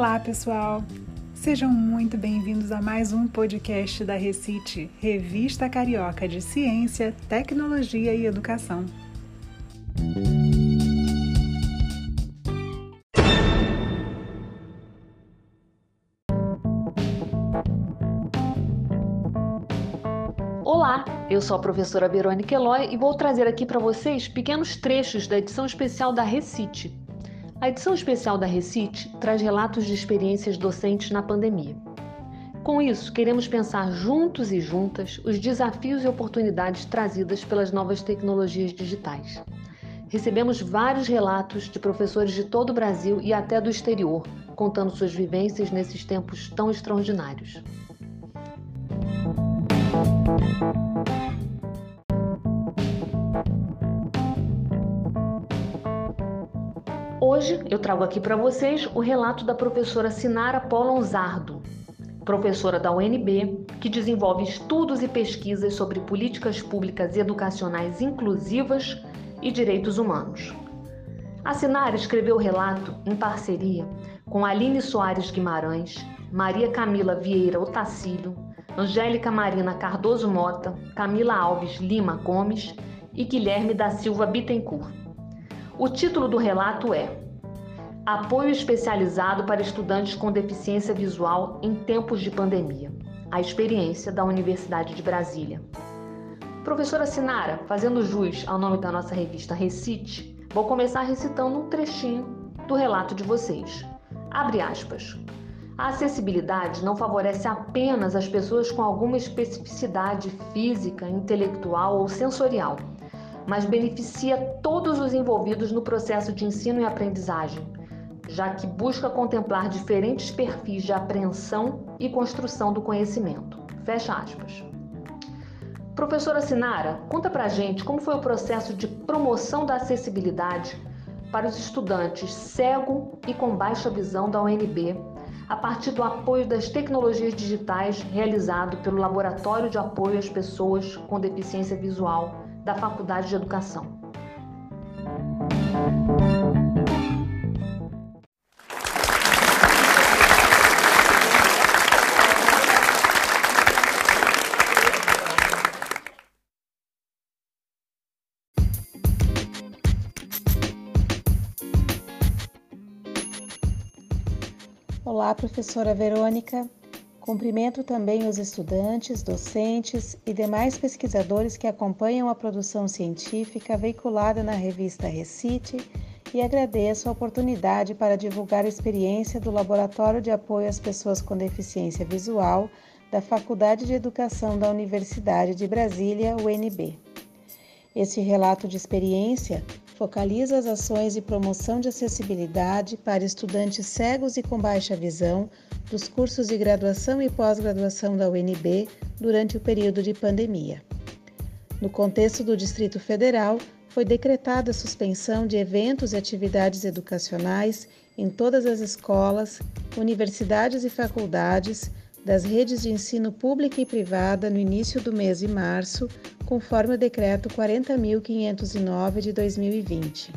Olá, pessoal! Sejam muito bem-vindos a mais um podcast da Recite, Revista Carioca de Ciência, Tecnologia e Educação. Olá, eu sou a professora Verônica Eloy e vou trazer aqui para vocês pequenos trechos da edição especial da Recite. A edição especial da Recite traz relatos de experiências docentes na pandemia. Com isso, queremos pensar juntos e juntas os desafios e oportunidades trazidas pelas novas tecnologias digitais. Recebemos vários relatos de professores de todo o Brasil e até do exterior, contando suas vivências nesses tempos tão extraordinários. Hoje eu trago aqui para vocês o relato da professora Sinara Polonzardo, professora da UNB, que desenvolve estudos e pesquisas sobre políticas públicas educacionais inclusivas e direitos humanos. A Sinara escreveu o relato em parceria com Aline Soares Guimarães, Maria Camila Vieira Otacílio, Angélica Marina Cardoso Mota, Camila Alves Lima Gomes e Guilherme da Silva Bittencourt. O título do relato é Apoio especializado para estudantes com deficiência visual em tempos de pandemia. A experiência da Universidade de Brasília. Professora Sinara, fazendo jus ao nome da nossa revista Recite, vou começar recitando um trechinho do relato de vocês. Abre aspas. A acessibilidade não favorece apenas as pessoas com alguma especificidade física, intelectual ou sensorial, mas beneficia todos os envolvidos no processo de ensino e aprendizagem, já que busca contemplar diferentes perfis de apreensão e construção do conhecimento. Fecha aspas. Professora Sinara, conta pra gente como foi o processo de promoção da acessibilidade para os estudantes cego e com baixa visão da UNB a partir do apoio das tecnologias digitais realizado pelo Laboratório de Apoio às Pessoas com Deficiência Visual da Faculdade de Educação. Olá, professora Verônica. Cumprimento também os estudantes, docentes e demais pesquisadores que acompanham a produção científica veiculada na revista Recite e agradeço a oportunidade para divulgar a experiência do Laboratório de Apoio às Pessoas com Deficiência Visual da Faculdade de Educação da Universidade de Brasília, UNB. Este relato de experiência focaliza as ações de promoção de acessibilidade para estudantes cegos e com baixa visão dos cursos de graduação e pós-graduação da UNB durante o período de pandemia. No contexto do Distrito Federal, foi decretada a suspensão de eventos e atividades educacionais em todas as escolas, universidades e faculdades das redes de ensino pública e privada no início do mês de março, conforme o Decreto 40.509 de 2020.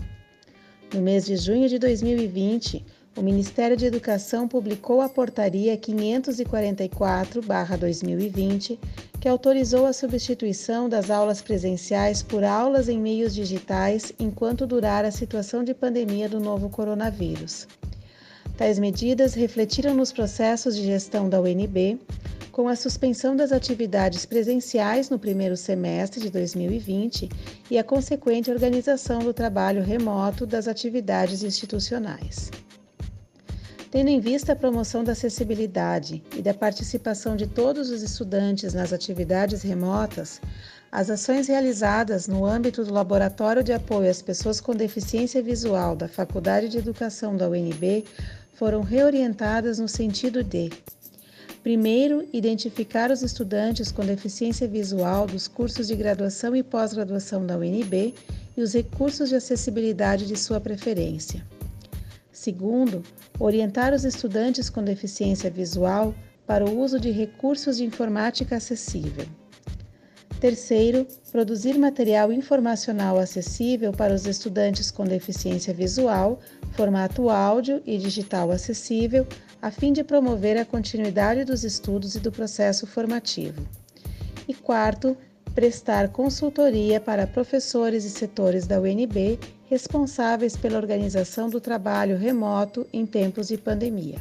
No mês de junho de 2020, o Ministério de Educação publicou a Portaria 544-2020, que autorizou a substituição das aulas presenciais por aulas em meios digitais enquanto durar a situação de pandemia do novo coronavírus. Tais medidas refletiram nos processos de gestão da UNB, com a suspensão das atividades presenciais no primeiro semestre de 2020 e a consequente organização do trabalho remoto das atividades institucionais. Tendo em vista a promoção da acessibilidade e da participação de todos os estudantes nas atividades remotas, as ações realizadas no âmbito do Laboratório de Apoio às Pessoas com Deficiência Visual da Faculdade de Educação da UNB foram reorientadas no sentido de Primeiro, identificar os estudantes com deficiência visual dos cursos de graduação e pós-graduação da UNB e os recursos de acessibilidade de sua preferência. Segundo, orientar os estudantes com deficiência visual para o uso de recursos de informática acessível. Terceiro, produzir material informacional acessível para os estudantes com deficiência visual, formato áudio e digital acessível, a fim de promover a continuidade dos estudos e do processo formativo. E quarto, prestar consultoria para professores e setores da UNB responsáveis pela organização do trabalho remoto em tempos de pandemia.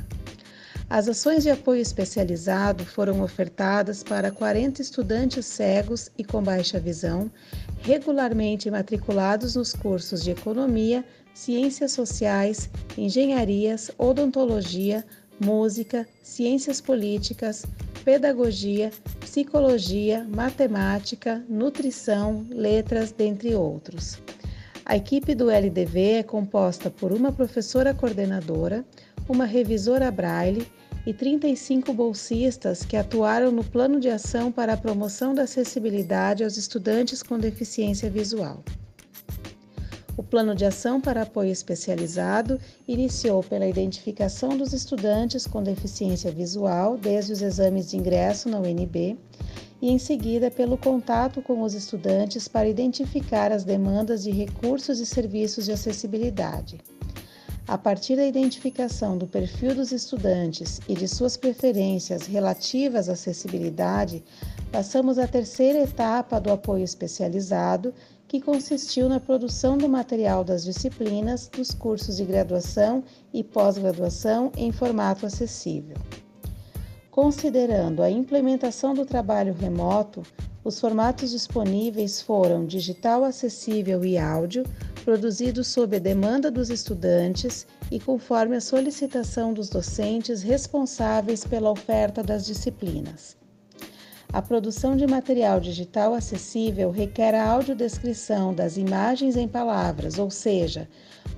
As ações de apoio especializado foram ofertadas para 40 estudantes cegos e com baixa visão, regularmente matriculados nos cursos de Economia, Ciências Sociais, Engenharias, Odontologia, Música, Ciências Políticas, Pedagogia, Psicologia, Matemática, Nutrição, Letras, dentre outros. A equipe do LDV é composta por uma professora coordenadora, uma revisora braille e 35 bolsistas que atuaram no Plano de Ação para a Promoção da Acessibilidade aos Estudantes com Deficiência Visual. O Plano de Ação para Apoio Especializado iniciou pela identificação dos estudantes com deficiência visual desde os exames de ingresso na UNB e, em seguida, pelo contato com os estudantes para identificar as demandas de recursos e serviços de acessibilidade. A partir da identificação do perfil dos estudantes e de suas preferências relativas à acessibilidade, passamos à terceira etapa do apoio especializado, que consistiu na produção do material das disciplinas dos cursos de graduação e pós-graduação em formato acessível. Considerando a implementação do trabalho remoto, os formatos disponíveis foram digital acessível e áudio, produzidos sob a demanda dos estudantes e conforme a solicitação dos docentes responsáveis pela oferta das disciplinas. A produção de material digital acessível requer a audiodescrição das imagens em palavras, ou seja,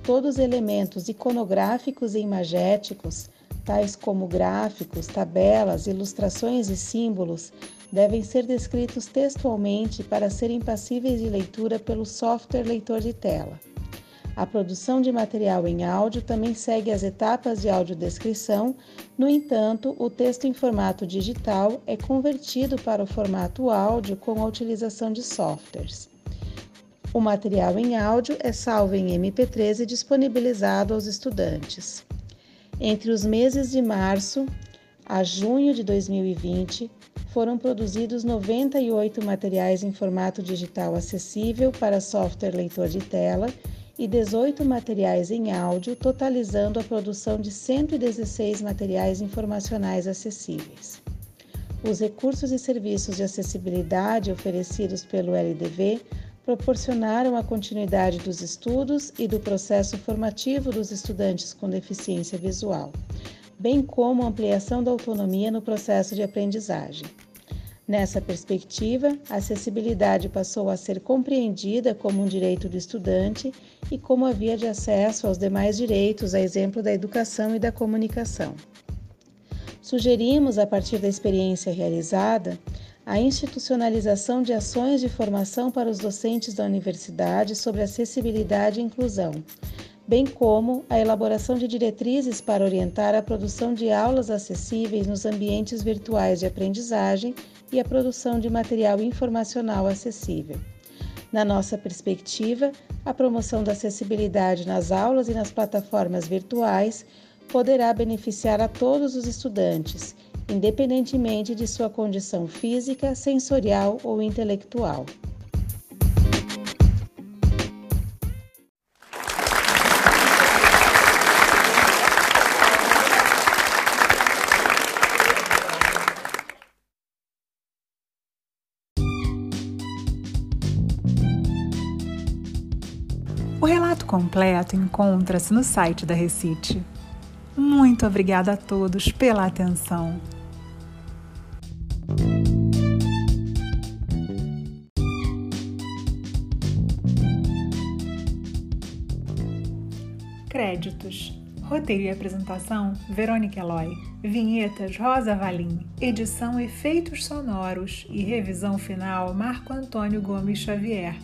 todos os elementos iconográficos e imagéticos, tais como gráficos, tabelas, ilustrações e símbolos, devem ser descritos textualmente para serem passíveis de leitura pelo software leitor de tela. A produção de material em áudio também segue as etapas de audiodescrição, no entanto, o texto em formato digital é convertido para o formato áudio com a utilização de softwares. O material em áudio é salvo em MP3 e disponibilizado aos estudantes. Entre os meses de março a junho de 2020, foram produzidos 98 materiais em formato digital acessível para software leitor de tela e 18 materiais em áudio, totalizando a produção de 116 materiais informacionais acessíveis. Os recursos e serviços de acessibilidade oferecidos pelo LDV proporcionaram a continuidade dos estudos e do processo formativo dos estudantes com deficiência visual, bem como ampliação da autonomia no processo de aprendizagem. Nessa perspectiva, a acessibilidade passou a ser compreendida como um direito do estudante e como a via de acesso aos demais direitos, a exemplo da educação e da comunicação. Sugerimos, a partir da experiência realizada, a institucionalização de ações de formação para os docentes da universidade sobre acessibilidade e inclusão, bem como a elaboração de diretrizes para orientar a produção de aulas acessíveis nos ambientes virtuais de aprendizagem e a produção de material informacional acessível. Na nossa perspectiva, a promoção da acessibilidade nas aulas e nas plataformas virtuais poderá beneficiar a todos os estudantes, independentemente de sua condição física, sensorial ou intelectual. O relato completo encontra-se no site da Recite. Muito obrigada a todos pela atenção. Créditos. Roteiro e apresentação: Verônica Eloy. Vinhetas: Rosa Valim. Edição: Efeitos sonoros e revisão final: Marco Antônio Gomes Xavier.